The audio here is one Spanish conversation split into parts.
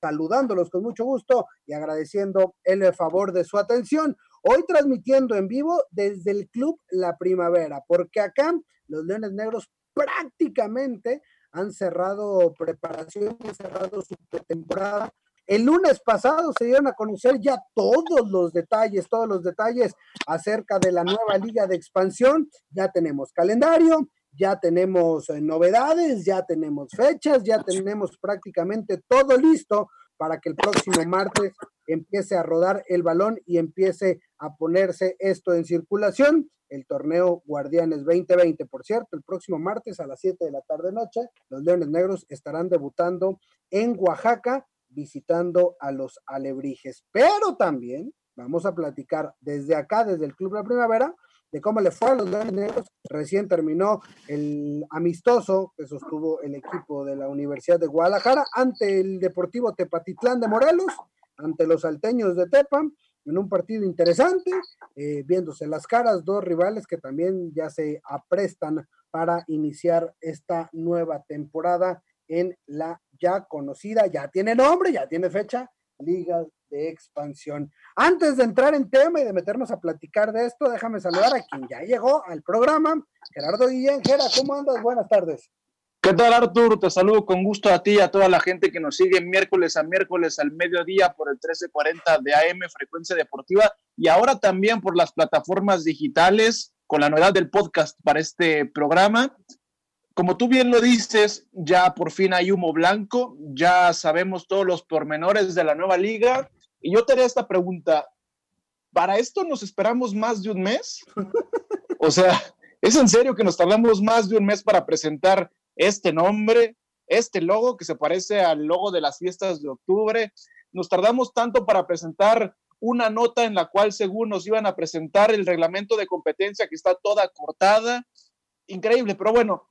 Saludándolos con mucho gusto y agradeciendo el favor de su atención. Hoy transmitiendo en vivo desde el Club La Primavera, porque acá los Leones Negros prácticamente han cerrado preparación, han cerrado su pretemporada el lunes pasado se dieron a conocer ya todos los detalles, todos los detalles acerca de la nueva liga de expansión. Ya tenemos calendario, ya tenemos eh, novedades, ya tenemos fechas, ya tenemos prácticamente todo listo para que el próximo martes empiece a rodar el balón y empiece a ponerse esto en circulación. El torneo Guardianes 2020, por cierto, el próximo martes a las 7 de la tarde noche, los Leones Negros estarán debutando en Oaxaca visitando a los alebrijes. Pero también vamos a platicar desde acá, desde el Club la Primavera, de cómo le fue a los Leones Negros. Recién terminó el amistoso que sostuvo el equipo de la Universidad de Guadalajara ante el Deportivo Tepatitlán de Morelos, ante los salteños de Tepa, en un partido interesante, eh, viéndose las caras, dos rivales que también ya se aprestan para iniciar esta nueva temporada en la ya conocida, ya tiene nombre, ya tiene fecha, Liga de Expansión. Antes de entrar en tema y de meternos a platicar de esto, déjame saludar a quien ya llegó al programa, Gerardo Guillén. Gera, ¿cómo andas? Buenas tardes. ¿Qué tal, Artur? Te saludo con gusto a ti y a toda la gente que nos sigue miércoles a miércoles al mediodía por el 1340 de AM Frecuencia Deportiva y ahora también por las plataformas digitales con la novedad del podcast para este programa como tú bien lo dices, ya por fin hay humo blanco, ya sabemos todos los pormenores de la nueva liga. Y yo te haré esta pregunta, ¿para esto nos esperamos más de un mes? O sea, ¿es en serio que nos tardamos más de un mes para presentar este nombre, este logo que se parece al logo de las fiestas de octubre? Nos tardamos tanto para presentar una nota en la cual según nos iban a presentar el reglamento de competencia que está toda cortada. Increíble, pero bueno,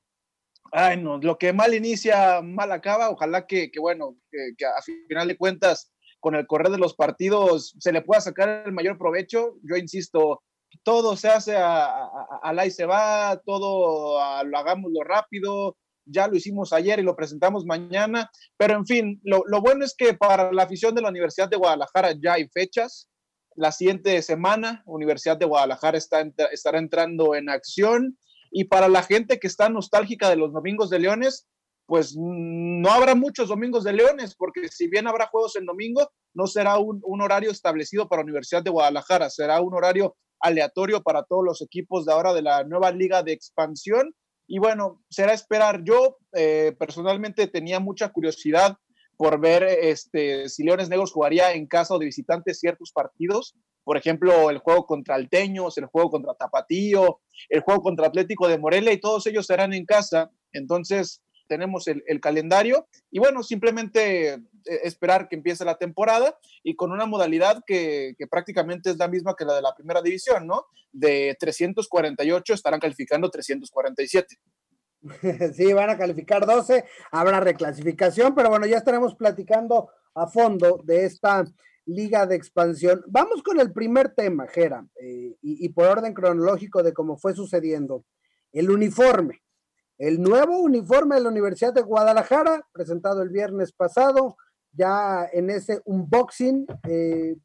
ay no, lo que mal inicia, mal acaba. Ojalá que, bueno, que, a final de cuentas, con el correr de los partidos, se le pueda sacar el mayor provecho. Yo insisto, todo se hace a, la y se va, todo lo hagámoslo rápido. Ya lo hicimos ayer y lo presentamos mañana. Pero en fin, lo, bueno es que para la afición de la Universidad de Guadalajara ya hay fechas. La siguiente semana, Universidad de Guadalajara está, estará entrando en acción y para la gente que está nostálgica de los domingos de Leones, pues no habrá muchos domingos de Leones, porque si bien habrá juegos en domingo, no será un, horario establecido para Universidad de Guadalajara, será un horario aleatorio para todos los equipos de ahora de la nueva liga de expansión. Y bueno, será esperar. Yo eh, personalmente tenía mucha curiosidad por ver este, si Leones Negros jugaría en casa o de visitantes ciertos partidos. Por ejemplo, el juego contra Alteños, el juego contra Tapatío, el juego contra Atlético de Morelia y todos ellos serán en casa. Entonces, tenemos el, calendario y bueno, simplemente eh, esperar que empiece la temporada y con una modalidad que, que, prácticamente es la misma que la de la primera división, ¿no? De 348 estarán calificando 347. Sí, van a calificar 12, habrá reclasificación, pero bueno, ya estaremos platicando a fondo de esta liga de expansión. Vamos con el primer tema, Jera, eh, y, por orden cronológico de cómo fue sucediendo. El uniforme, el nuevo uniforme de la Universidad de Guadalajara, presentado el viernes pasado, ya en ese unboxing eh,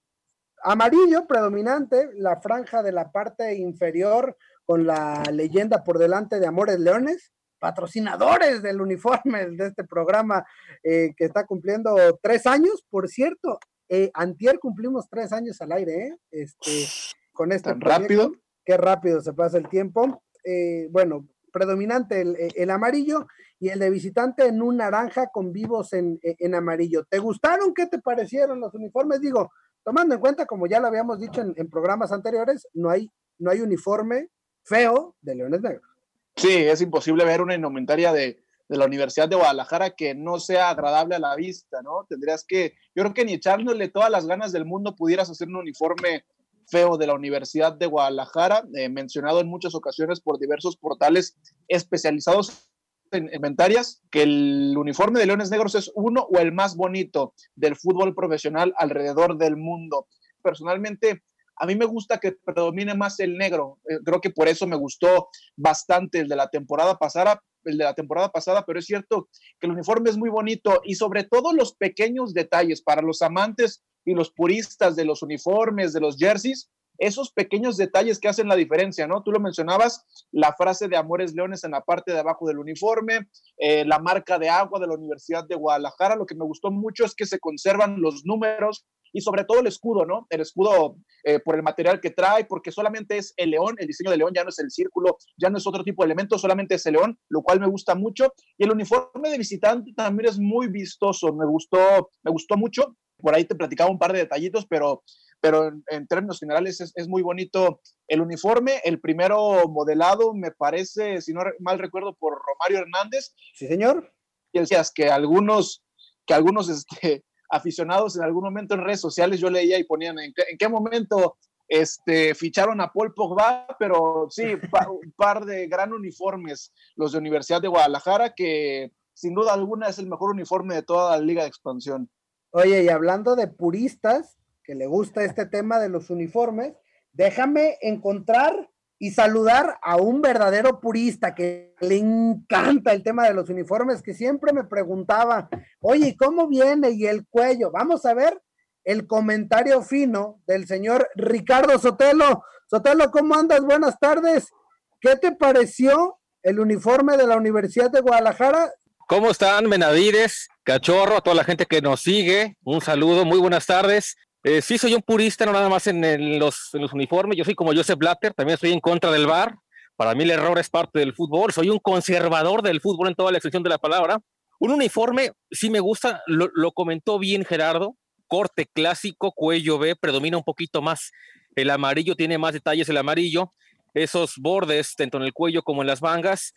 amarillo predominante, la franja de la parte inferior con la leyenda por delante de Amores Leones, patrocinadores del uniforme de este programa eh, que está cumpliendo tres años. Por cierto, eh, antier cumplimos tres años al aire, ¿eh? Este, con este ¿Tan rápido? Qué rápido se pasa el tiempo. Eh, bueno, predominante el, amarillo y el de visitante en un naranja con vivos en, amarillo. ¿Te gustaron? ¿Qué te parecieron los uniformes? Digo, tomando en cuenta, como ya lo habíamos dicho en, en programas anteriores, no hay, no hay uniforme feo de Leones Negros. Sí, es imposible ver una indumentaria de, de la Universidad de Guadalajara que no sea agradable a la vista, ¿no? Tendrías que, yo creo que ni echándole todas las ganas del mundo pudieras hacer un uniforme feo de la Universidad de Guadalajara, eh, mencionado en muchas ocasiones por diversos portales especializados en inventarias, que el uniforme de Leones Negros es uno o el más bonito del fútbol profesional alrededor del mundo. Personalmente, a mí me gusta que predomine más el negro. Eh, creo que por eso me gustó bastante el de la temporada pasada, el de la temporada pasada, pero es cierto que el uniforme es muy bonito y sobre todo los pequeños detalles para los amantes y los puristas de los uniformes, de los jerseys, esos pequeños detalles que hacen la diferencia, ¿no? Tú lo mencionabas, la frase de Amores Leones en la parte de abajo del uniforme, eh, la marca de agua de la Universidad de Guadalajara, lo que me gustó mucho es que se conservan los números y sobre todo el escudo, ¿no? El escudo eh, por el material que trae, porque solamente es el león, el diseño del león ya no es el círculo, ya no es otro tipo de elemento, solamente es el león, lo cual me gusta mucho. Y el uniforme de visitante también es muy vistoso, me gustó, me gustó mucho. Por ahí te platicaba un par de detallitos, pero, pero en, términos generales es, es, muy bonito el uniforme. El primero modelado me parece, si no mal recuerdo, por Romario Hernández. Sí, señor. Y decías que algunos, que algunos este, aficionados en algún momento en redes sociales yo leía y ponían en qué, momento este, ficharon a Paul Pogba, pero sí, un par de gran uniformes, los de Universidad de Guadalajara, que sin duda alguna es el mejor uniforme de toda la liga de expansión. Oye, y hablando de puristas, que le gusta este tema de los uniformes, déjame encontrar y saludar a un verdadero purista que le encanta el tema de los uniformes, que siempre me preguntaba, oye, ¿cómo viene? Y el cuello. Vamos a ver el comentario fino del señor Ricardo Sotelo. Sotelo, ¿cómo andas? Buenas tardes. ¿Qué te pareció el uniforme de la Universidad de Guadalajara? ¿Cómo están, Benavides, Cachorro, a toda la gente que nos sigue? Un saludo, muy buenas tardes. Eh, sí, soy un purista, no nada más en, los, uniformes. Yo soy como Joseph Blatter, también estoy en contra del VAR. Para mí el error es parte del fútbol. Soy un conservador del fútbol en toda la extensión de la palabra. Un uniforme sí me gusta, lo, lo comentó bien Gerardo. Corte clásico, cuello B, predomina un poquito más. El amarillo tiene más detalles, el amarillo. Esos bordes, tanto en el cuello como en las mangas.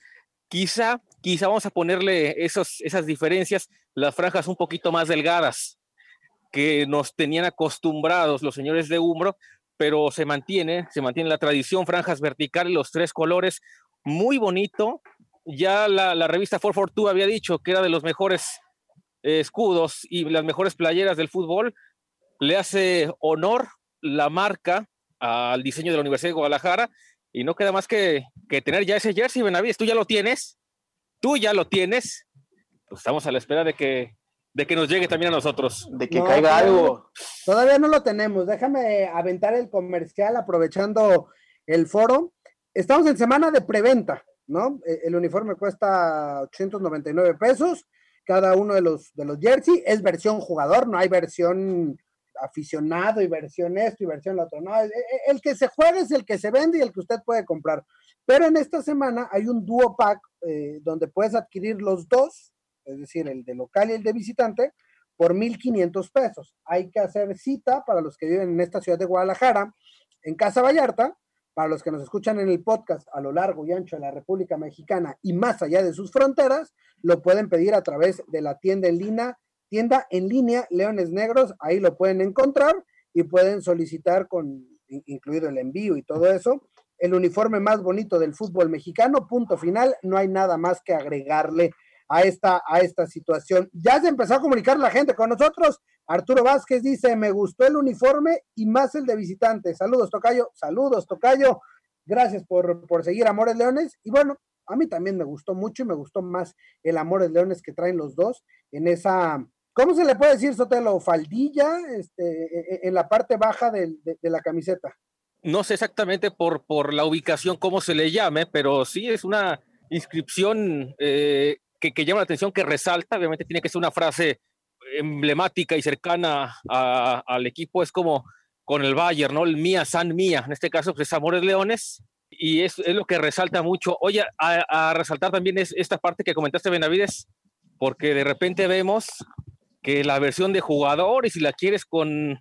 Quizá, quizá vamos a ponerle esos, esas diferencias, las franjas un poquito más delgadas que nos tenían acostumbrados los señores de Umbro, pero se mantiene, se mantiene la tradición, franjas verticales, los tres colores, muy bonito. Ya la, la revista 442 había dicho que era de los mejores escudos y las mejores playeras del fútbol. Le hace honor la marca al diseño de la Universidad de Guadalajara y no queda más que, que tener ya ese jersey, Benavides. Tú ya lo tienes, tú ya lo tienes. Pues estamos a la espera de que de que nos llegue también a nosotros. De que caiga algo. Todavía no lo tenemos. Déjame aventar el comercial aprovechando el foro. Estamos en semana de preventa, ¿no? E, el uniforme cuesta 899 pesos. Cada uno de los, de los jersey es versión jugador, no hay versión aficionado y versión esto y versión lo otro. No, el que se juega es el que se vende y el que usted puede comprar. Pero en esta semana hay un duo pack eh, donde puedes adquirir los dos es decir, el de local y el de visitante, por 1.500 pesos. Hay que hacer cita para los que viven en esta ciudad de Guadalajara, en Casa Vallarta, para los que nos escuchan en el podcast a lo largo y ancho de la República Mexicana y más allá de sus fronteras, lo pueden pedir a través de la tienda en línea, tienda en línea Leones Negros, ahí lo pueden encontrar y pueden solicitar con incluido el envío y todo eso, el uniforme más bonito del fútbol mexicano, punto final, no hay nada más que agregarle a esta, a esta situación. Ya se empezó a comunicar la gente con nosotros. Arturo Vázquez dice, me gustó el uniforme y más el de visitante. Saludos, Tocayo. Saludos, Tocayo. Gracias por, por seguir Amores Leones. Y bueno, a mí también me gustó mucho y me gustó más el Amores Leones que traen los dos en esa, ¿cómo se le puede decir, Sotelo? Faldilla, este, e, e, en la parte baja de, la camiseta. No sé exactamente por, por la ubicación cómo se le llame, pero sí es una inscripción eh, que, llama la atención, que resalta, obviamente tiene que ser una frase emblemática y cercana al equipo, es como con el Bayern, ¿no? El Mía San Mía, en este caso, pues es Amores Leones, y es, es lo que resalta mucho. Oye, a, resaltar también es esta parte que comentaste, Benavides, porque de repente vemos que la versión de jugador, y si la quieres con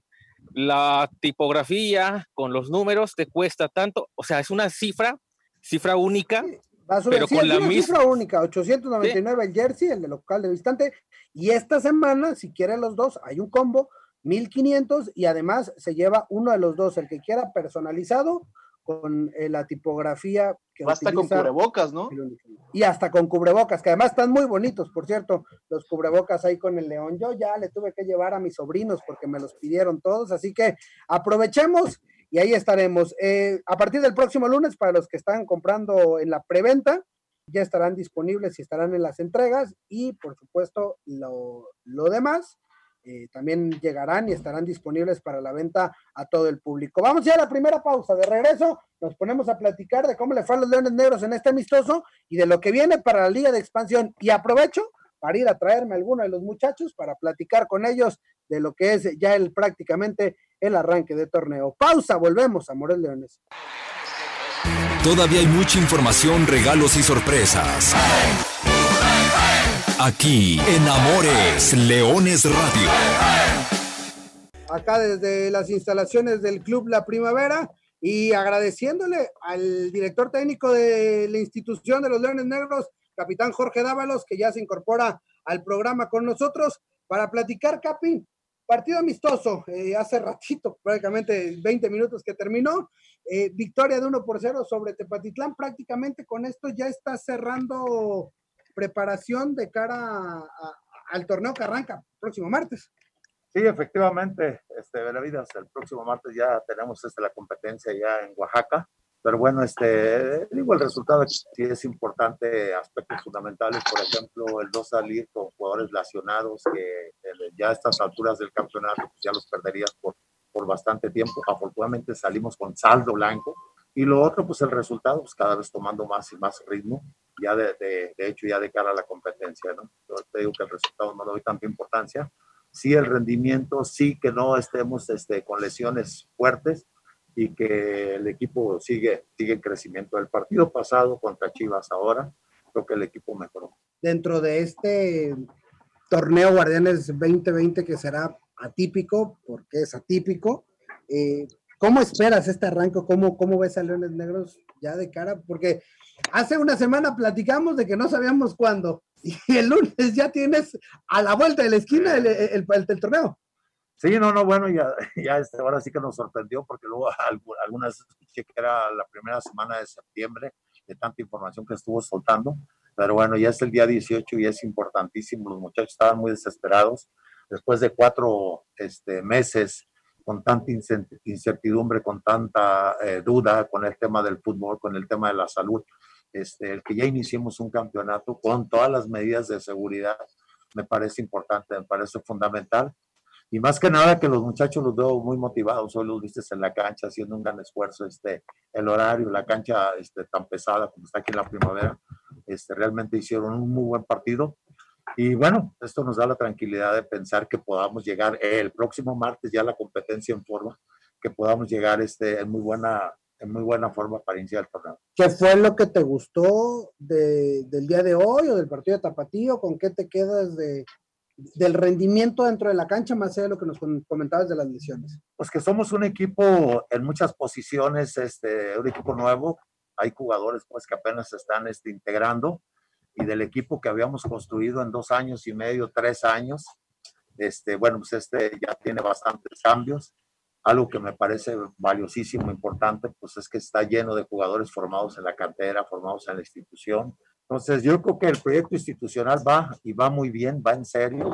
la tipografía, con los números, te cuesta tanto, o sea, es una cifra, cifra única, Va a subir, pero con la misma cifra única, 899 el jersey, el de local de visitante, y esta semana, si quieren los dos, hay un combo, 1500 y además se lleva uno de los dos, el que quiera personalizado con eh, la tipografía que Basta con cubrebocas, ¿no? Y hasta con cubrebocas, que además están muy bonitos, por cierto, los cubrebocas ahí con el león. Yo ya le tuve que llevar a mis sobrinos porque me los pidieron todos, así que aprovechemos y ahí estaremos. Eh, a partir del próximo lunes, para los que están comprando en la preventa, ya estarán disponibles y estarán en las entregas y por supuesto lo, lo demás eh, también llegarán y estarán disponibles para la venta a todo el público. Vamos ya a la primera pausa. De regreso nos ponemos a platicar de cómo le fue a los Leones Negros en este amistoso y de lo que viene para la Liga de Expansión. Y aprovecho para ir a traerme a alguno de los muchachos para platicar con ellos de lo que es ya el prácticamente el arranque de torneo. Pausa, volvemos a Leones. Todavía hay mucha información, regalos y sorpresas. Aquí en Amores Leones Radio. Acá desde las instalaciones del Club La Primavera y agradeciéndole al director técnico de la institución de los Leones Negros, capitán Jorge Dávalos, que ya se incorpora al programa con nosotros para platicar, Capi. Partido amistoso, eh, hace ratito, prácticamente 20 minutos que terminó. Eh, victoria de 1 por 0 sobre Tepatitlán. Prácticamente con esto ya está cerrando preparación de cara al torneo que arranca próximo martes. Sí, efectivamente, este, Benavides, el próximo martes ya tenemos este, la competencia ya en Oaxaca, pero bueno, este, digo, el resultado sí es importante, aspectos fundamentales, por ejemplo, el no salir con jugadores lesionados que ya a estas alturas del campeonato pues ya los perderías por, por bastante tiempo. Afortunadamente salimos con saldo blanco, y lo otro, pues el resultado, pues cada vez tomando más y más ritmo, ya de, de, hecho ya de cara a la competencia, ¿no? Yo te digo que el resultado no le doy tanta importancia. Sí el rendimiento, sí que no estemos este, con lesiones fuertes y que el equipo sigue, sigue en crecimiento. El partido pasado contra Chivas ahora, creo que el equipo mejoró. Dentro de este torneo Guardianes 2020 que será atípico, porque es atípico, eh, ¿Cómo esperas este arranque? ¿Cómo, ¿Cómo ves a Leones Negros ya de cara? Porque hace una semana platicamos de que no sabíamos cuándo y el lunes ya tienes a la vuelta de la esquina el, el, torneo. Sí, no, no, bueno, ya, ya este, ahora sí que nos sorprendió porque luego algunas que era la primera semana de septiembre de tanta información que estuvo soltando, pero bueno, ya es el día 18 y es importantísimo, los muchachos estaban muy desesperados, después de cuatro este, meses con tanta incertidumbre, con tanta eh, duda con el tema del fútbol, con el tema de la salud. Este, el que ya iniciemos un campeonato con todas las medidas de seguridad me parece importante, me parece fundamental. Y más que nada que los muchachos los veo muy motivados. Hoy los viste en la cancha haciendo un gran esfuerzo. Este, el horario, la cancha este, tan pesada como está aquí en la primavera, este, realmente hicieron un muy buen partido. Y bueno, esto nos da la tranquilidad de pensar que podamos llegar el próximo martes ya la competencia en forma, que podamos llegar este, en, muy buena, en muy buena forma para iniciar el torneo. ¿Qué fue lo que te gustó de, del día de hoy o del partido de Tapatío? ¿Con qué te quedas de, del rendimiento dentro de la cancha, más allá de lo que nos comentabas de las lesiones? Pues que somos un equipo en muchas posiciones, este, un equipo nuevo. Hay jugadores pues que apenas se están este, integrando y del equipo que habíamos construido en dos años y medio, tres años. Este, bueno, pues este ya tiene bastantes cambios. Algo que me parece valiosísimo, importante, pues es que está lleno de jugadores formados en la cantera, formados en la institución. Entonces, yo creo que el proyecto institucional va y va muy bien, va en serio.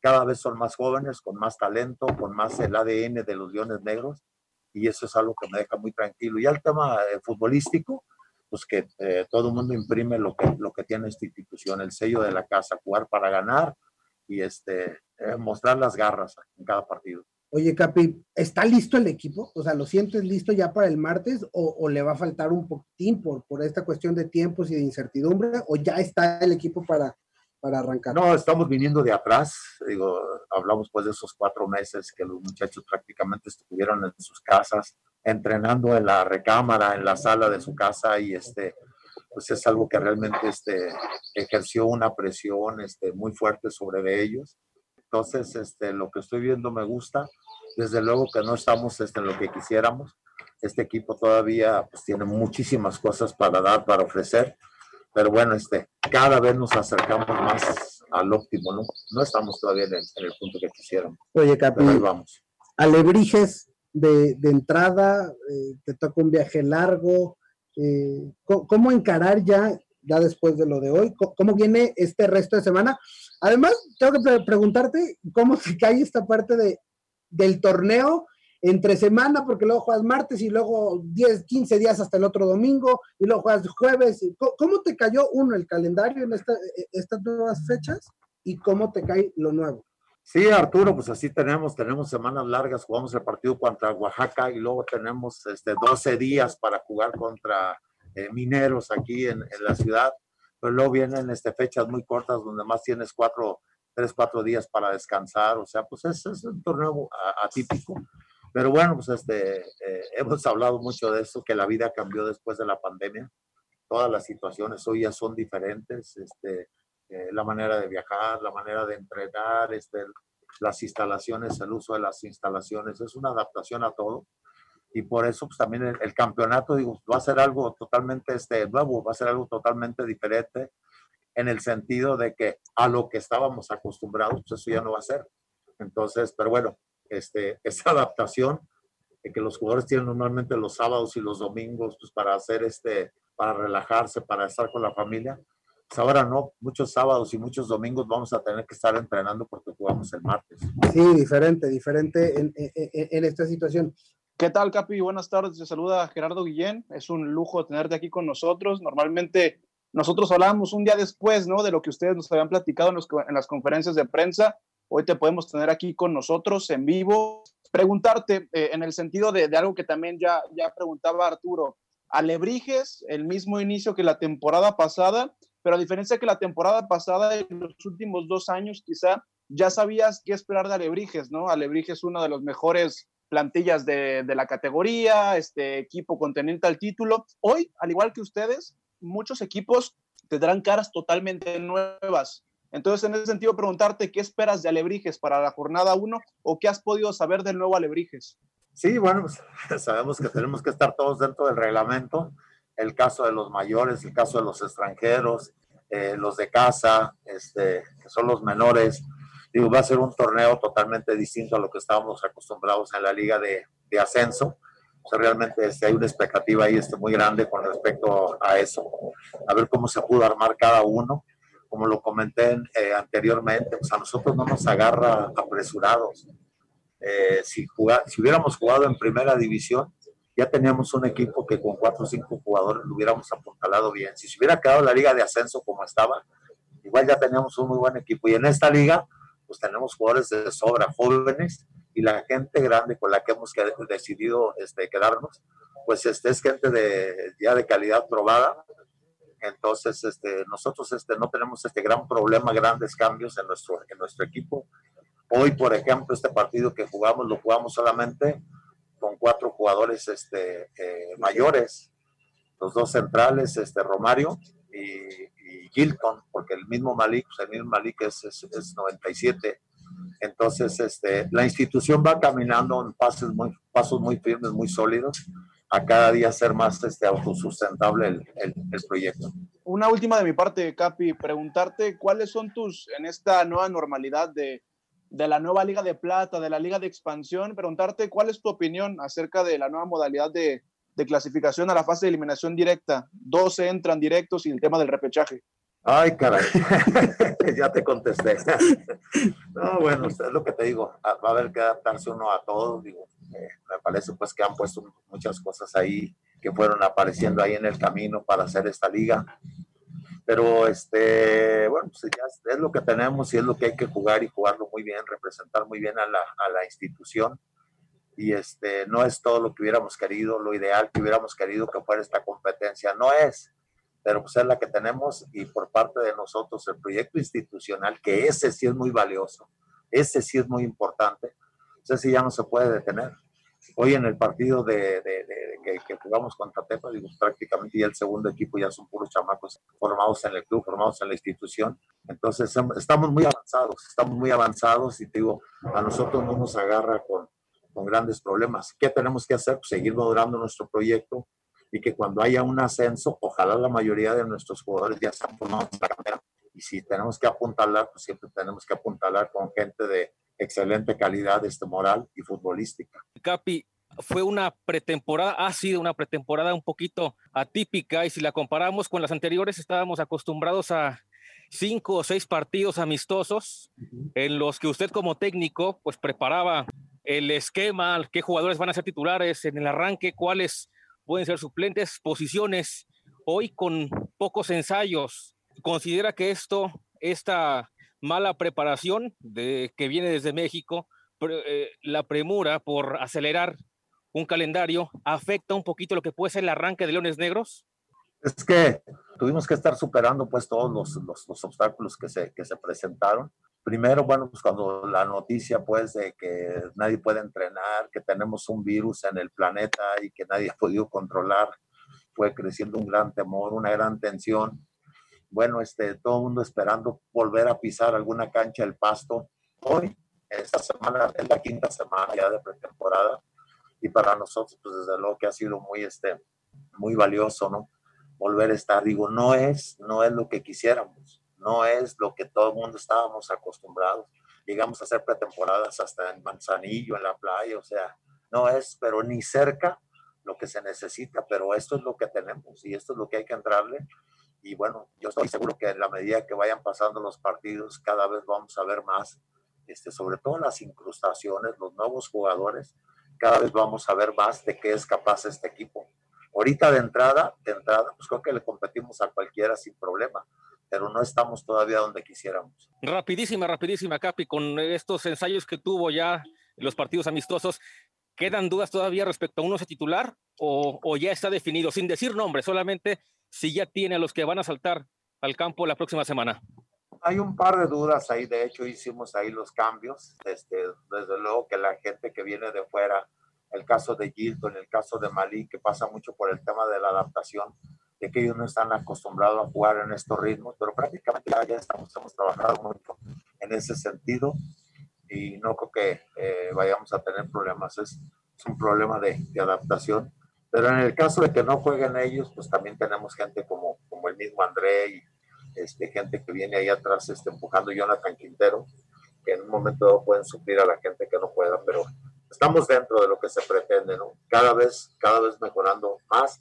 Cada vez son más jóvenes, con más talento, con más el ADN de los Leones Negros, y eso es algo que me deja muy tranquilo. Y el tema eh, futbolístico, pues que eh, todo el mundo imprime lo que, lo que tiene esta institución, el sello de la casa, jugar para ganar y este, eh, mostrar las garras en cada partido. Oye, Capi, ¿está listo el equipo? O sea, ¿lo sientes listo ya para el martes o, le va a faltar un poquitín por, por esta cuestión de tiempos y de incertidumbre? ¿O ya está el equipo para, para arrancar? No, estamos viniendo de atrás. Digo, hablamos pues de esos cuatro meses que los muchachos prácticamente estuvieron en sus casas entrenando en la recámara, en la sala de su casa y este, pues es algo que realmente este, ejerció una presión este, muy fuerte sobre ellos. Entonces, este, lo que estoy viendo me gusta. Desde luego que no estamos este, en lo que quisiéramos. Este equipo todavía pues, tiene muchísimas cosas para dar, para ofrecer. Pero bueno, este, cada vez nos acercamos más al óptimo, ¿no? No estamos todavía en el, punto que quisiéramos. Oye, Capi, vamos. Alebrijes de, de entrada, eh, te toca un viaje largo, eh, ¿cómo encarar ya, ya después de lo de hoy, cómo viene este resto de semana? Además, tengo que preguntarte cómo se cae esta parte de, del torneo entre semana, porque luego juegas martes y luego 10, 15 días hasta el otro domingo, y luego juegas jueves. ¿Cómo te cayó uno el calendario en e, estas nuevas fechas y cómo te cae lo nuevo? Sí, Arturo, pues así tenemos, tenemos semanas largas, jugamos el partido contra Oaxaca y luego tenemos este, 12 días para jugar contra eh, Mineros aquí en, en, la ciudad, pero luego vienen este, fechas muy cortas donde más tienes cuatro, tres, cuatro días para descansar, o sea, pues es, es un torneo atípico, pero bueno, pues este, eh, hemos hablado mucho de eso, que la vida cambió después de la pandemia. Todas las situaciones hoy ya son diferentes. Este, eh, la manera de viajar, la manera de entrenar, este, las instalaciones, el uso de las instalaciones, es una adaptación a todo. Y por eso pues, también el, campeonato digo, va a ser algo totalmente este, nuevo, va a ser algo totalmente diferente en el sentido de que a lo que estábamos acostumbrados, pues eso ya no va a ser. Entonces, pero bueno, este, esa adaptación que los jugadores tienen normalmente los sábados y los domingos pues, para hacer este, para relajarse, para estar con la familia. Pues ahora no, muchos sábados y muchos domingos vamos a tener que estar entrenando porque jugamos el martes. Sí, diferente, diferente en, en, esta situación. ¿Qué tal, Capi? Buenas tardes. Te saluda Gerardo Guillén. Es un lujo tenerte aquí con nosotros. Normalmente nosotros hablábamos un día después, ¿no? De lo que ustedes nos habían platicado en, en las conferencias de prensa Hoy te podemos tener aquí con nosotros en vivo. Preguntarte eh, en el sentido de, algo que también ya, ya preguntaba Arturo. Alebrijes, el mismo inicio que la temporada pasada, pero a diferencia que la temporada pasada, en los últimos dos años quizá, ya sabías qué esperar de Alebrijes, ¿no? Alebrijes es una de las mejores plantillas de, de, la categoría, este equipo conteniente al título. Hoy, al igual que ustedes, muchos equipos tendrán caras totalmente nuevas. Entonces, en ese sentido, preguntarte qué esperas de Alebrijes para la jornada 1 o qué has podido saber del nuevo Alebrijes. Sí, bueno, pues, sabemos que tenemos que estar todos dentro del reglamento. El caso de los mayores, el caso de los extranjeros, eh, los de casa, este, que son los menores. Digo, va a ser un torneo totalmente distinto a lo que estábamos acostumbrados en la liga de, de ascenso. O sea, realmente este, hay una expectativa ahí este, muy grande con respecto a eso. A ver cómo se pudo armar cada uno como lo comenté eh, anteriormente, pues a nosotros no nos agarra apresurados. Eh, si, si hubiéramos jugado en primera división, ya teníamos un equipo que con cuatro o cinco jugadores lo hubiéramos apuntalado bien. Si se hubiera quedado la liga de ascenso como estaba, igual ya teníamos un muy buen equipo. Y en esta liga, pues tenemos jugadores de sobra, jóvenes, y la gente grande con la que hemos decidido este, quedarnos, pues este, es gente de, ya de calidad probada, entonces, este, nosotros este, no tenemos este gran problema, grandes cambios en nuestro, en nuestro equipo. Hoy, por ejemplo, este partido que jugamos, lo jugamos solamente con cuatro jugadores este, eh, mayores, los dos centrales, este, Romario y, Gilton, porque el mismo Malik, pues, el mismo Malik es, es, es 97. Entonces, este, la institución va caminando en pasos muy, pasos muy firmes, muy sólidos a cada día ser más este, autosustentable el, el, proyecto. Una última de mi parte, Capi, preguntarte cuáles son tus, en esta nueva normalidad de, de la nueva Liga de Plata, de la Liga de Expansión, preguntarte cuál es tu opinión acerca de la nueva modalidad de, de clasificación a la fase de eliminación directa. 12 entran directos y el tema del repechaje. Ay, caray, ya te contesté. no, bueno, es lo que te digo, va a haber que adaptarse uno a todo, digo, me parece pues que han puesto muchas cosas ahí que fueron apareciendo ahí en el camino para hacer esta liga. Pero este, bueno, pues ya es, lo que tenemos y es lo que hay que jugar y jugarlo muy bien, representar muy bien a la, a la institución. Y este, no es todo lo que hubiéramos querido, lo ideal que hubiéramos querido que fuera esta competencia, no es, pero pues es la que tenemos y por parte de nosotros el proyecto institucional, que ese sí es muy valioso, ese sí es muy importante, ese sí ya no se puede detener Hoy en el partido de, que, jugamos contra Tepa, digo, prácticamente ya el segundo equipo ya son puros chamacos formados en el club, formados en la institución. Entonces estamos muy avanzados, estamos muy avanzados y te digo, a nosotros no nos agarra con, con grandes problemas. ¿Qué tenemos que hacer? Pues seguir moderando nuestro proyecto y que cuando haya un ascenso, ojalá la mayoría de nuestros jugadores ya están formados en la. Y si tenemos que apuntalar, pues siempre tenemos que apuntalar con gente de excelente calidad este, moral y futbolística. Capi, fue una pretemporada, ha sido una pretemporada un poquito atípica y si la comparamos con las anteriores, estábamos acostumbrados a cinco o seis partidos amistosos en los que usted como técnico pues preparaba el esquema, qué jugadores van a ser titulares en el arranque, cuáles pueden ser suplentes, posiciones. Hoy con pocos ensayos, considera que esto, esta mala preparación que viene desde México, eh, la premura por acelerar un calendario, afecta un poquito lo que puede ser el arranque de Leones Negros? Es que tuvimos que estar superando pues todos los, los, los obstáculos que se, que se presentaron primero, bueno, pues cuando la noticia pues de que nadie puede entrenar, que tenemos un virus en el planeta y que nadie ha podido controlar, fue creciendo un gran temor, una gran tensión. Bueno, este, todo el mundo esperando volver a pisar alguna cancha del pasto. Hoy, esta semana, es la quinta semana ya de pretemporada y para nosotros, pues desde luego que ha sido muy, este, muy valioso, ¿no? Volver a estar, digo, no es, no es lo que quisiéramos no es lo que todo el mundo estábamos acostumbrados. Llegamos a hacer pretemporadas hasta en Manzanillo, en la playa, o sea, no es, pero ni cerca lo que se necesita, pero esto es lo que tenemos y esto es lo que hay que entrarle. Y bueno, yo estoy seguro que en la medida que vayan pasando los partidos, cada vez vamos a ver más, este, sobre todo las incrustaciones, los nuevos jugadores, cada vez vamos a ver más de qué es capaz este equipo. Ahorita de entrada, de entrada, pues creo que le competimos a cualquiera sin problema pero no estamos todavía donde quisiéramos. Rapidísima, rapidísima, Capi, con estos ensayos que tuvo ya los partidos amistosos, ¿quedan dudas todavía respecto a uno se titular o, o, ya está definido, sin decir nombre, solamente si ya tiene a los que van a saltar al campo la próxima semana? Hay un par de dudas ahí, de hecho hicimos ahí los cambios, este, desde luego que la gente que viene de fuera, el caso de Gilton, el caso de Malí, que pasa mucho por el tema de la adaptación, que ellos no están acostumbrados a jugar en estos ritmos, pero prácticamente ya, estamos, hemos trabajado mucho en ese sentido y no creo que eh, vayamos a tener problemas, es, es un problema de, de, adaptación. Pero en el caso de que no jueguen ellos, pues también tenemos gente como, como el mismo André y este, gente que viene ahí atrás este, empujando Jonathan Quintero, que en un momento dado pueden suplir a la gente que no pueda, pero estamos dentro de lo que se pretende, ¿no? Cada vez, cada vez mejorando más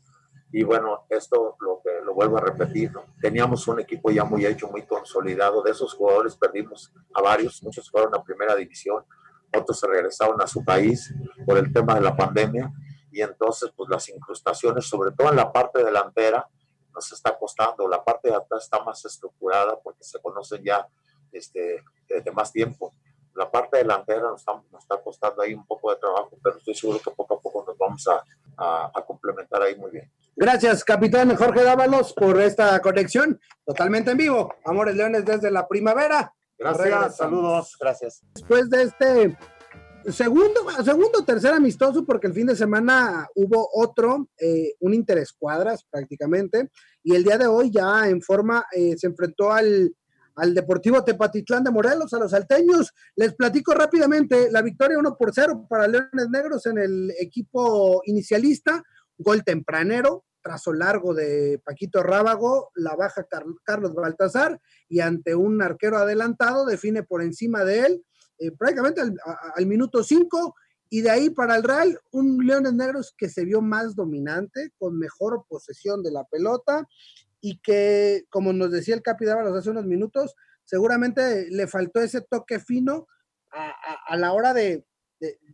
y bueno, esto lo, vuelvo a repetir, teníamos un equipo ya muy hecho, muy consolidado. De esos jugadores perdimos a varios, muchos fueron a primera división, otros se regresaron a su país por el tema de la pandemia. Y entonces, pues las incrustaciones, sobre todo en la parte delantera, nos está costando. La parte de atrás está más estructurada porque se conocen ya este, desde más tiempo. La parte delantera nos está, nos está costando ahí un poco de trabajo, pero estoy seguro que poco a poco nos vamos a, a, a complementar ahí muy bien. Gracias, capitán Jorge Dávalos, por esta conexión totalmente en vivo. Amores Leones desde la primavera. Gracias, saludos, gracias. Después de este segundo, segundo, tercer amistoso, porque el fin de semana hubo otro, eh, un interescuadras prácticamente, y el día de hoy ya en forma eh, se enfrentó al, al Deportivo Tepatitlán de Morelos, a los salteños. Les platico rápidamente la victoria 1 por 0 para Leones Negros en el equipo inicialista gol tempranero, trazo largo de Paquito Rábago, la baja Carlos Baltazar y ante un arquero adelantado define por encima de él eh, prácticamente al, minuto 5 y de ahí para el Real un Leones Negros que se vio más dominante, con mejor posesión de la pelota y que, como nos decía el Capi Dávalos hace unos minutos, seguramente le faltó ese toque fino a la hora de,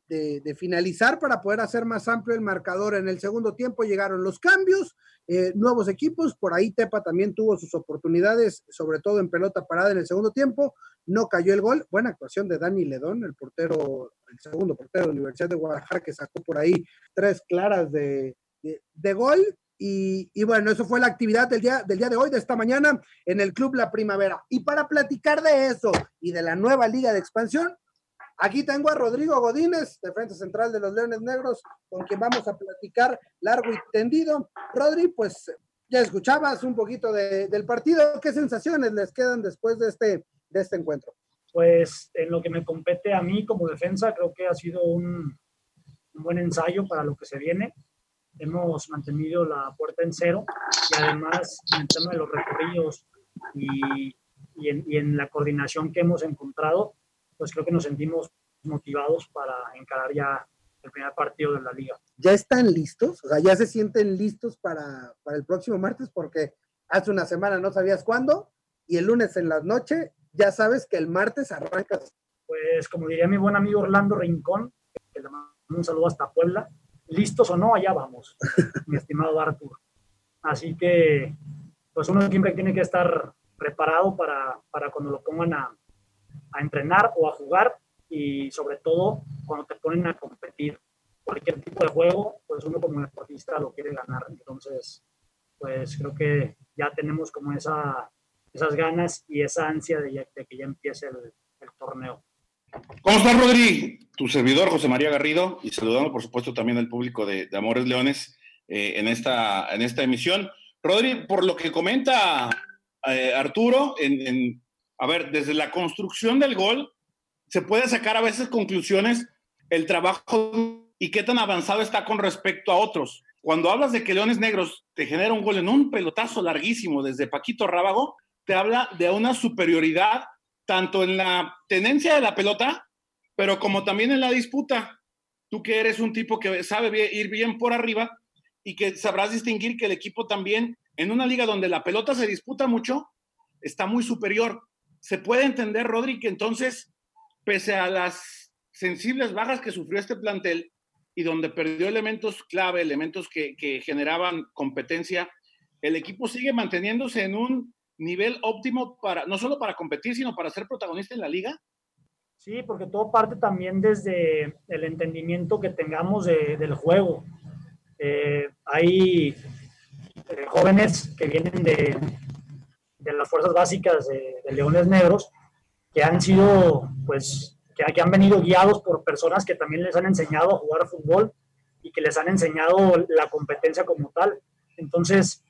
de, finalizar para poder hacer más amplio el marcador. En el segundo tiempo llegaron los cambios, eh, nuevos equipos, por ahí Tepa también tuvo sus oportunidades, sobre todo en pelota parada en el segundo tiempo, no cayó el gol, buena actuación de Dani Ledón, el portero, el segundo portero de la Universidad de Guadalajara, que sacó por ahí tres claras de, de, de gol. Y, y, bueno, eso fue la actividad del día, del día de hoy, de esta mañana, en el Club La Primavera. Y para platicar de eso y de la nueva Liga de Expansión, Aquí tengo a Rodrigo Godínez, defensa central de los Leones Negros, con quien vamos a platicar largo y tendido. Rodri, pues ya escuchabas un poquito de, del partido. ¿Qué sensaciones les quedan después de este, de este encuentro? Pues en lo que me compete a mí como defensa, creo que ha sido un, buen ensayo para lo que se viene. hemos mantenido la puerta en cero y además en el tema de los recorridos y en la coordinación que hemos encontrado, pues creo que nos sentimos motivados para encarar ya el primer partido de la liga. ¿Ya están listos? O sea, ¿ya se sienten listos para, para el próximo martes? Porque hace una semana no sabías cuándo y el lunes en la noche ya sabes que el martes arrancas. Pues como diría mi buen amigo Orlando Rincón, que le mando un saludo hasta Puebla, listos o no, allá vamos, mi estimado Artur. Así que, pues uno siempre tiene que estar preparado para, para cuando lo pongan a, a entrenar o a jugar y sobre todo cuando te ponen a competir. Cualquier tipo de juego, pues uno como deportista lo quiere ganar. Entonces, pues creo que ya tenemos como esa, esas ganas y esa ansia de, ya- de que ya empiece el, el torneo. ¿Cómo estás, Rodri? Tu servidor, José María Garrido, y saludando, por supuesto, también al público de, de Amores Leones eh, en, esta, en esta emisión. Rodri, por lo que comenta eh, Arturo, en, en- a ver, desde la construcción del gol, se puede sacar a veces conclusiones el trabajo y qué tan avanzado está con respecto a otros. Cuando hablas de que Leones Negros te genera un gol en un pelotazo larguísimo desde Paquito Rábago, te habla de una superioridad tanto en la tenencia de la pelota, pero como también en la disputa. Tú que eres un tipo que sabe bien- ir bien por arriba y que sabrás distinguir que el equipo también, en una liga donde la pelota se disputa mucho, está muy superior. Se puede entender, Rodri, que entonces, pese a las sensibles bajas que sufrió este plantel y donde perdió elementos clave, elementos que, generaban competencia, el equipo sigue manteniéndose en un nivel óptimo para no solo para competir, sino para ser protagonista en la liga. Sí, porque todo parte también desde el entendimiento que tengamos de- del juego. Eh, hay eh, jóvenes que vienen de, de las fuerzas básicas de, de Leones Negros que han sido, pues, que, que han venido guiados por personas que también les han enseñado a jugar fútbol y que les han enseñado la competencia como tal. Entonces,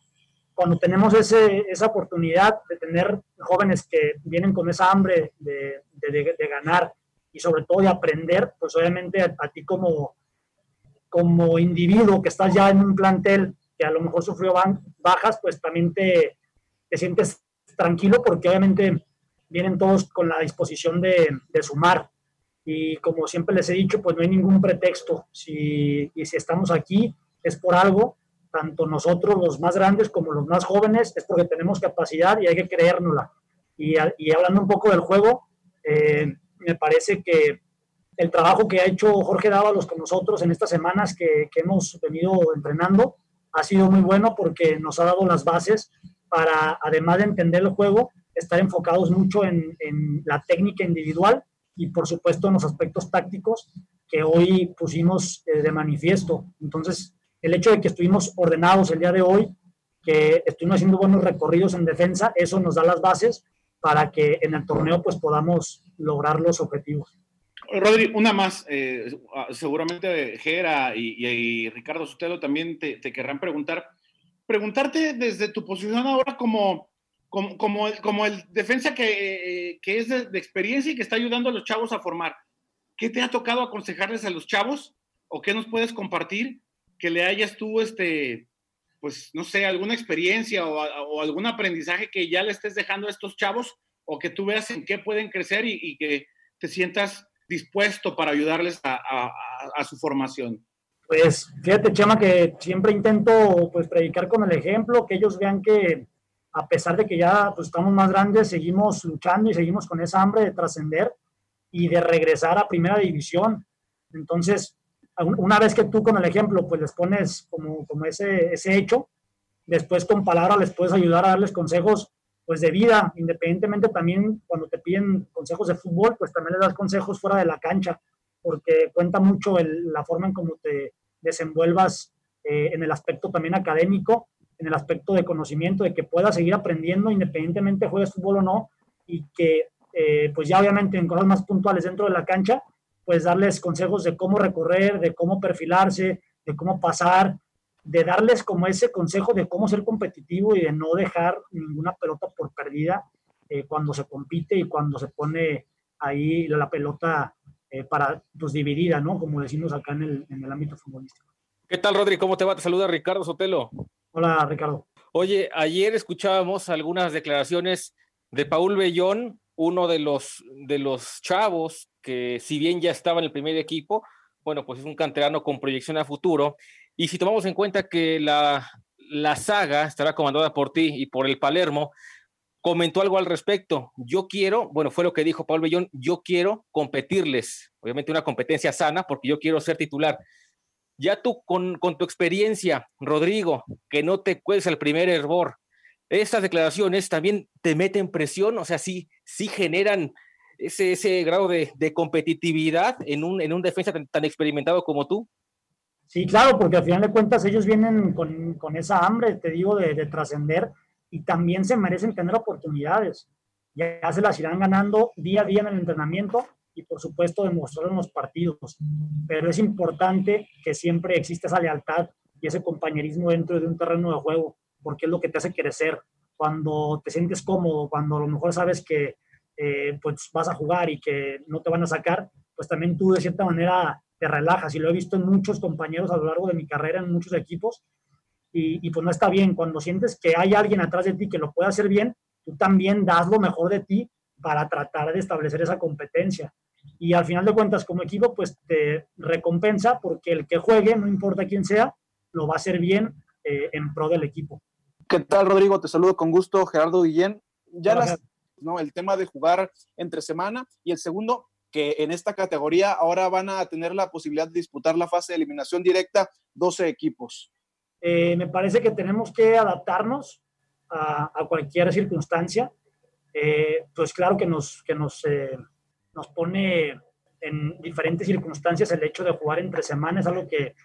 cuando tenemos ese, esa oportunidad de tener jóvenes que vienen con esa hambre de, de- de- ganar y sobre todo de aprender, pues obviamente a, a ti como, como individuo que estás ya en un plantel que a lo mejor sufrió bajas, pues también te, te sientes tranquilo porque obviamente vienen todos con la disposición de, de sumar. Y como siempre les he dicho, pues no hay ningún pretexto. Si, y si estamos aquí es por algo, tanto nosotros los más grandes como los más jóvenes, es porque tenemos capacidad y hay que creérnosla. Y, hablando un poco del juego, eh, me parece que el trabajo que ha hecho Jorge Dávalos con nosotros en estas semanas que hemos venido entrenando ha sido muy bueno porque nos ha dado las bases para, además de entender el juego, estar enfocados mucho en, en la técnica individual y por supuesto en los aspectos tácticos que hoy pusimos eh, de manifiesto. Entonces, el hecho de que estuvimos ordenados el día de hoy, que estuvimos haciendo buenos recorridos en defensa, eso nos da las bases para que en el torneo pues podamos lograr los objetivos. Rodri, una más. eh, seguramente Gera y, y- y Ricardo Sotelo también te querrán preguntar. Preguntarte desde tu posición ahora como, como, como, el, como el defensa que, eh, que es de, experiencia y que está ayudando a los chavos a formar. ¿Qué te ha tocado aconsejarles a los chavos? ¿O qué nos puedes compartir que le hayas tú, este, pues, no sé, alguna experiencia o, algún aprendizaje que ya le estés dejando a estos chavos o que tú veas en qué pueden crecer y, que te sientas dispuesto para ayudarles a su formación? Pues fíjate, Chema, que siempre intento pues predicar con el ejemplo, que ellos vean que a pesar de que ya pues, estamos más grandes, seguimos luchando y seguimos con esa hambre de trascender y de regresar a primera división. Entonces, un- una vez que tú con el ejemplo pues les pones como, como ese, ese hecho, después con palabras les puedes ayudar a darles consejos pues de vida, independientemente también cuando te piden consejos de fútbol, pues también les das consejos fuera de la cancha, porque cuenta mucho el- la forma en cómo te desenvuelvas eh, en el aspecto también académico, en el aspecto de conocimiento, de que puedas seguir aprendiendo independientemente juegues fútbol o no, y que eh, pues ya obviamente en cosas más puntuales dentro de la cancha, pues darles consejos de cómo recorrer, de cómo perfilarse, de cómo pasar, de darles como ese consejo de cómo ser competitivo y de no dejar ninguna pelota por perdida eh, cuando se compite y cuando se pone ahí la pelota eh, para pues dividida, ¿no? Como decimos acá en el, en el ámbito futbolístico. ¿Qué tal, Rodri? ¿Cómo te va? Te saluda Ricardo Sotelo. Hola, Ricardo. Oye, ayer escuchábamos algunas declaraciones de Paul Bellón, uno de los, de los chavos que si bien ya estaba en el primer equipo, bueno, pues es un canterano con proyección a futuro. Y si tomamos en cuenta que la, la saga estará comandada por ti y por el Palermo, comentó algo al respecto. Yo quiero, bueno, fue lo que dijo Paul Bellón, yo quiero competirles, obviamente una competencia sana, porque yo quiero ser titular. Ya tú con, con tu experiencia, Rodrigo, que no te cuedes el primer hervor, estas declaraciones también te meten presión, o sea, sí, sí generan ese, ese grado de, competitividad en un, en un defensa tan, tan, experimentado como tú. Sí, claro, porque al final de cuentas ellos vienen con, con esa hambre, te digo, de trascender y también se merecen tener oportunidades. Ya se las irán ganando día a día en el entrenamiento y por supuesto demostrar en los partidos. Pero es importante que siempre exista esa lealtad y ese compañerismo dentro de un terreno de juego, porque es lo que te hace crecer. Cuando te sientes cómodo, cuando a lo mejor sabes que eh, pues vas a jugar y que no te van a sacar, pues también tú de cierta manera te relajas. Y lo he visto en muchos compañeros a lo largo de mi carrera, en muchos equipos, y, y, pues no está bien. Cuando sientes que hay alguien atrás de ti que lo puede hacer bien, tú también das lo mejor de ti para tratar de establecer esa competencia y al final de cuentas como equipo pues te recompensa porque el que juegue, no importa quién sea, lo va a hacer bien eh, en pro del equipo. ¿Qué tal Rodrigo? Te saludo con gusto, Gerardo Guillén. Ya las, ¿no? el tema de jugar entre semana y el segundo, que en esta categoría ahora van a tener la posibilidad de disputar la fase de eliminación directa 12 equipos. Eh, me parece que tenemos que adaptarnos a, cualquier circunstancia. Eh, pues claro que nos, que nos eh, nos pone en diferentes circunstancias el hecho de jugar entre semanas, algo que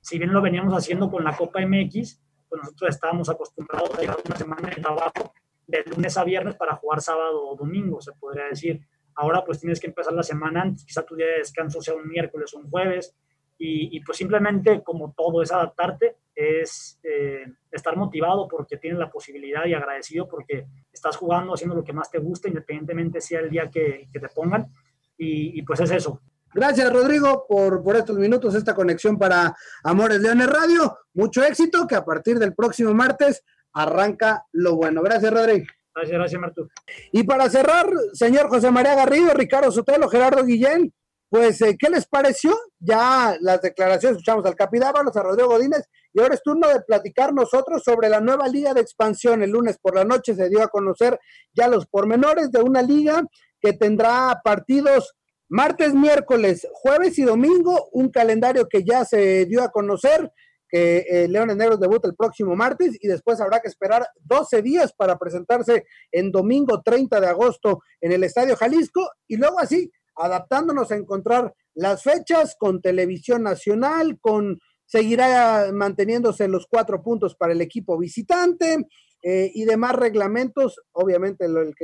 si bien lo veníamos haciendo con la Copa MX, pues nosotros estábamos acostumbrados a llevar una semana de trabajo de lunes a viernes para jugar sábado o domingo, se podría decir. Ahora pues tienes que empezar la semana antes, quizá tu día de descanso sea un miércoles o un jueves, y, y, pues simplemente como todo es adaptarte, es eh, estar motivado porque tienes la posibilidad y agradecido porque estás jugando, haciendo lo que más te gusta, independientemente sea el día que, que te pongan. Y, y, pues es eso. Gracias, Rodrigo, por, por estos minutos, esta conexión para Amores Leones Radio. Mucho éxito, que a partir del próximo martes arranca lo bueno. Gracias, Rodrigo. Gracias, gracias, Martu. Y para cerrar, señor José María Garrido, Ricardo Sotelo, Gerardo Guillén, pues, eh, ¿qué les pareció? Ya las declaraciones, escuchamos al Capidávalos, a Rodrigo Godínez, y ahora es turno de platicar nosotros sobre la nueva liga de expansión. El lunes por la noche se dio a conocer ya los pormenores de una liga que tendrá partidos martes, miércoles, jueves y domingo, un calendario que ya se dio a conocer, que eh, Leones Negros debuta el próximo martes y después habrá que esperar 12 días para presentarse en domingo 30 de agosto en el Estadio Jalisco y luego así adaptándonos a encontrar las fechas con televisión nacional, con seguirá manteniéndose los cuatro puntos para el equipo visitante eh, y demás reglamentos, obviamente el, el,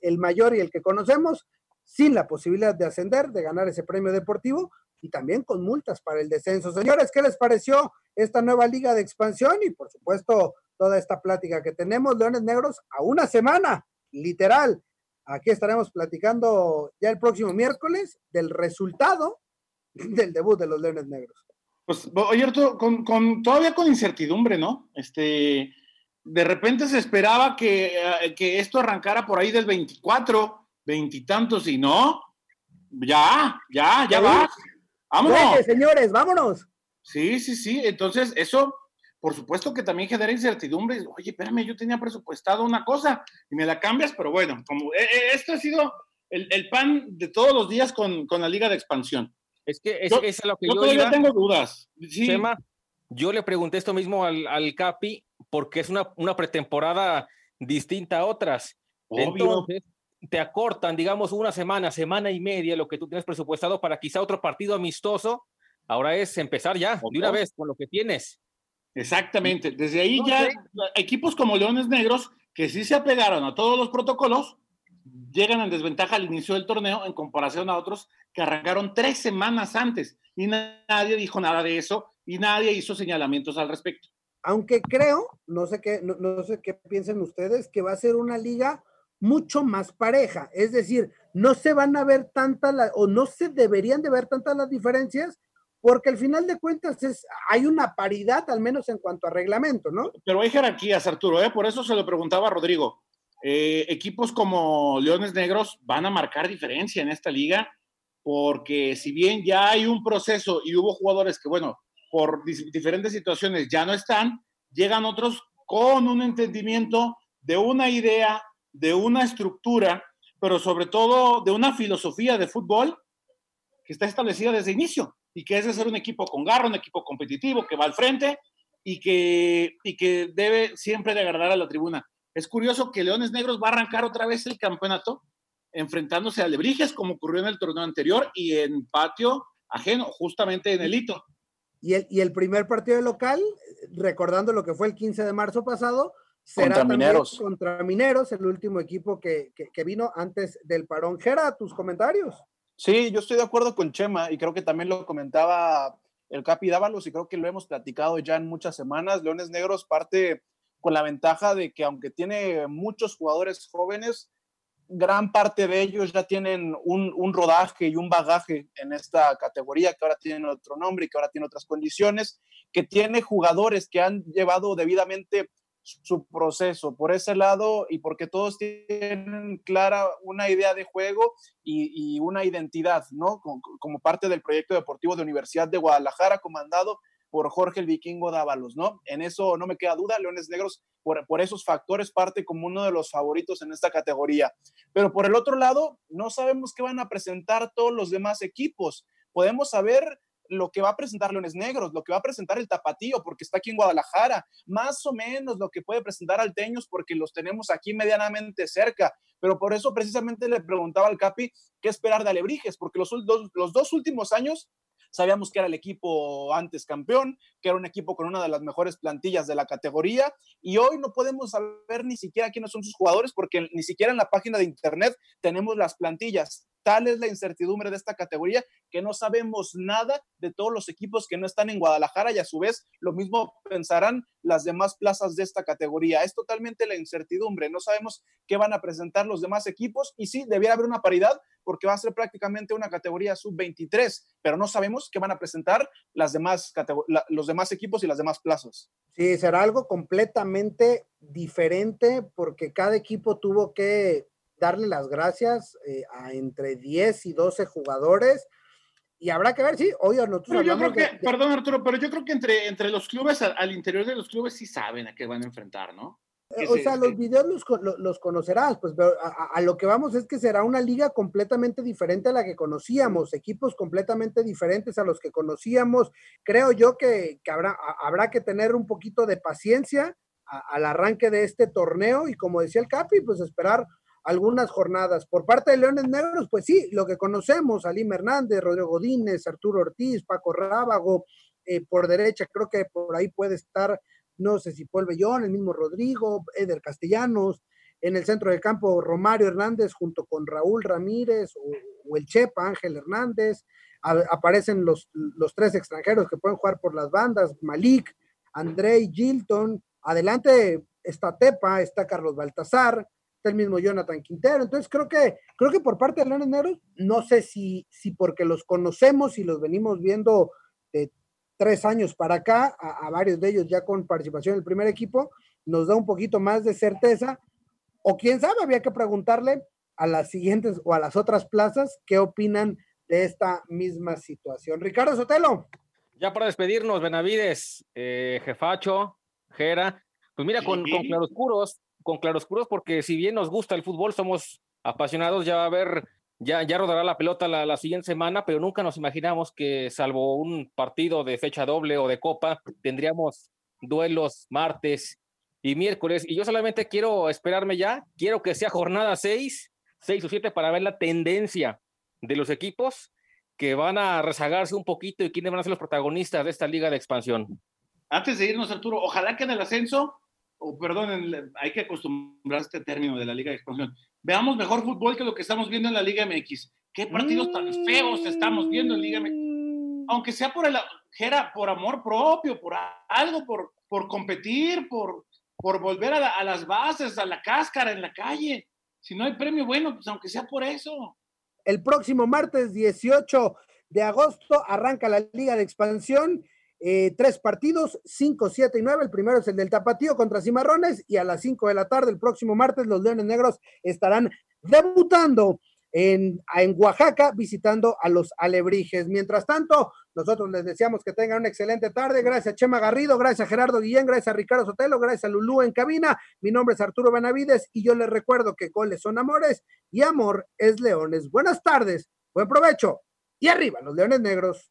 el, mayor y el que conocemos, sin la posibilidad de ascender, de ganar ese premio deportivo y también con multas para el descenso. Señores, ¿qué les pareció esta nueva liga de expansión? Y por supuesto, toda esta plática que tenemos, Leones Negros, a una semana, literal, Aquí estaremos platicando ya el próximo miércoles del resultado del debut de los Leones Negros. Pues, oye, con, con, todavía con incertidumbre, ¿no? Este, de repente se esperaba que, eh, que esto arrancara por ahí del 24, veintitantos, y no, ya, ya, ya va. Vámonos. señores, vámonos. Sí, sí, sí. Entonces, eso, por supuesto que también genera incertidumbre. Oye, espérame, yo tenía presupuestado una cosa y me la cambias, pero bueno, como eh, esto ha sido el, el, pan de todos los días con, con la Liga de Expansión. Es que es, yo, es lo que yo, yo todavía iba. tengo dudas. Sí. Yo le pregunté esto mismo al, al Capi porque es una, una, pretemporada distinta a otras. Obvio. Entonces, te acortan, digamos, una semana, semana y media lo que tú tienes presupuestado para quizá otro partido amistoso. Ahora es empezar ya, de una vez, con lo que tienes. Exactamente. Desde ahí ya equipos como Leones Negros, que sí se apegaron a todos los protocolos, llegan en desventaja al inicio del torneo en comparación a otros que arrancaron tres semanas antes y nadie dijo nada de eso y nadie hizo señalamientos al respecto. Aunque creo, no sé qué, no, no sé qué piensen ustedes, que va a ser una liga mucho más pareja, es decir, no se van a ver tantas o no se deberían de ver tantas las diferencias porque al final de cuentas es, hay una paridad, al menos en cuanto a reglamento, ¿no? Pero hay jerarquías, Arturo, ¿eh? por eso se lo preguntaba a Rodrigo. Eh, equipos como Leones Negros van a marcar diferencia en esta liga, porque si bien ya hay un proceso y hubo jugadores que, bueno, por diferentes situaciones ya no están, llegan otros con un entendimiento de una idea, de una estructura, pero sobre todo de una filosofía de fútbol que está establecida desde el inicio y que es de ser un equipo con garra, un equipo competitivo que va al frente y que, y que debe siempre de agradar a la tribuna. Es curioso que Leones Negros va a arrancar otra vez el campeonato enfrentándose a Lebrijes como ocurrió en el torneo anterior y en patio ajeno, justamente en el hito. Y el, y el primer partido de local, recordando lo que fue el 15 de marzo pasado, será contra Mineros. contra Mineros, el último equipo que, que, vino antes del parón. Gera, tus comentarios. Sí, yo estoy de acuerdo con Chema y creo que también lo comentaba el Capi Dávalos y creo que lo hemos platicado ya en muchas semanas. Leones Negros parte con la ventaja de que aunque tiene muchos jugadores jóvenes, gran parte de ellos ya tienen un, rodaje y un bagaje en esta categoría que ahora tiene otro nombre y que ahora tiene otras condiciones, que tiene jugadores que han llevado debidamente su proceso por ese lado y porque todos tienen clara una idea de juego y, una identidad, ¿no? Como, como, parte del proyecto deportivo de Universidad de Guadalajara, comandado por Jorge el Vikingo Dávalos, ¿no? En eso no me queda duda, Leones Negros, por, por esos factores, parte como uno de los favoritos en esta categoría. Pero por el otro lado, no sabemos qué van a presentar todos los demás equipos. Podemos saber lo que va a presentar Leones Negros, lo que va a presentar el Tapatío, porque está aquí en Guadalajara, más o menos lo que puede presentar Alteños, porque los tenemos aquí medianamente cerca. Pero por eso precisamente le preguntaba al Capi qué esperar de Alebrijes, porque los, los dos últimos años sabíamos que era el equipo antes campeón, que era un equipo con una de las mejores plantillas de la categoría, y hoy no podemos saber ni siquiera quiénes son sus jugadores, porque ni siquiera en la página de internet tenemos las plantillas. Tal es la incertidumbre de esta categoría que no sabemos nada de todos los equipos que no están en Guadalajara y a su vez lo mismo pensarán las demás plazas de esta categoría. Es totalmente la incertidumbre. No sabemos qué van a presentar los demás equipos y sí, debiera haber una paridad porque va a ser prácticamente una categoría sub-23, pero no sabemos qué van a presentar los demás equipos y las demás plazas. Sí, será algo completamente diferente porque cada equipo tuvo que darle las gracias eh, a entre 10 y 12 jugadores. Y habrá que ver, sí, hoy nosotros yo creo que, perdón Arturo, pero yo creo que entre, entre los clubes, al, interior de los clubes sí saben a qué van a enfrentar, ¿no? Eh, o sea, los videos los, los, conocerás, pues pero a, lo que vamos es que será una liga completamente diferente a la que conocíamos, equipos completamente diferentes a los que conocíamos. Creo yo que, que habrá, habrá que tener un poquito de paciencia al arranque de este torneo y como decía el Capi, pues esperar algunas jornadas. Por parte de Leones Negros, pues sí, lo que conocemos, Alim Hernández, Rodrigo Godínez, Arturo Ortiz, Paco Rábago, eh, por derecha creo que por ahí puede estar, no sé si Paul Bellón, el mismo Rodrigo, Eder Castellanos, en el centro del campo Romario Hernández junto con Raúl Ramírez o, el Chepa Ángel Hernández, aparecen los, los tres extranjeros que pueden jugar por las bandas, Malik, Andrei Gilton, adelante está Tepa, está Carlos El mismo Jonathan Quintero. Entonces creo que, creo que por parte de Leones Negros, no sé si, si porque los conocemos y los venimos viendo de tres años para acá, a, varios de ellos ya con participación en el primer equipo, nos da un poquito más de certeza. O quién sabe, había que preguntarle a las siguientes o a las otras plazas qué opinan de esta misma situación. Ricardo Sotelo. Ya para despedirnos, Benavides, eh, Jefacho, Jera, pues mira, con, con claroscuros, con claroscuros, porque si bien nos gusta el fútbol, somos apasionados, ya va a haber, ya, ya rodará la pelota la, la siguiente semana, pero nunca nos imaginamos que salvo un partido de fecha doble o de copa, tendríamos duelos martes y miércoles. Y yo solamente quiero esperarme ya, quiero que sea jornada 6, 6 o 7 para ver la tendencia de los equipos que van a rezagarse un poquito y quiénes van a ser los protagonistas de esta liga de expansión. Antes de irnos, Arturo, ojalá que en el ascenso o perdón, hay que acostumbrarse a este término de la Liga de Expansión. Veamos mejor fútbol que lo que estamos viendo en la Liga MX. ¿Qué partidos tan feos estamos viendo en Liga MX? Aunque sea por el, por amor propio, por algo, por, por competir, por, por volver a, a las bases, a la cáscara en la calle. Si no hay premio, bueno, pues aunque sea por eso. El próximo martes 18 de agosto arranca la Liga de Expansión. Eh, tres partidos, 5, 7 y 9. El primero es el del Tapatío contra Cimarrones y a las 5 de la tarde, el próximo martes, los Leones Negros estarán debutando en, en, Oaxaca visitando a los alebrijes. Mientras tanto, nosotros les deseamos que tengan una excelente tarde. Gracias a Chema Garrido, gracias a Gerardo Guillén, gracias a Ricardo Sotelo, gracias a Lulú en cabina. Mi nombre es Arturo Benavides y yo les recuerdo que goles son amores y amor es leones. Buenas tardes, buen provecho y arriba los leones negros.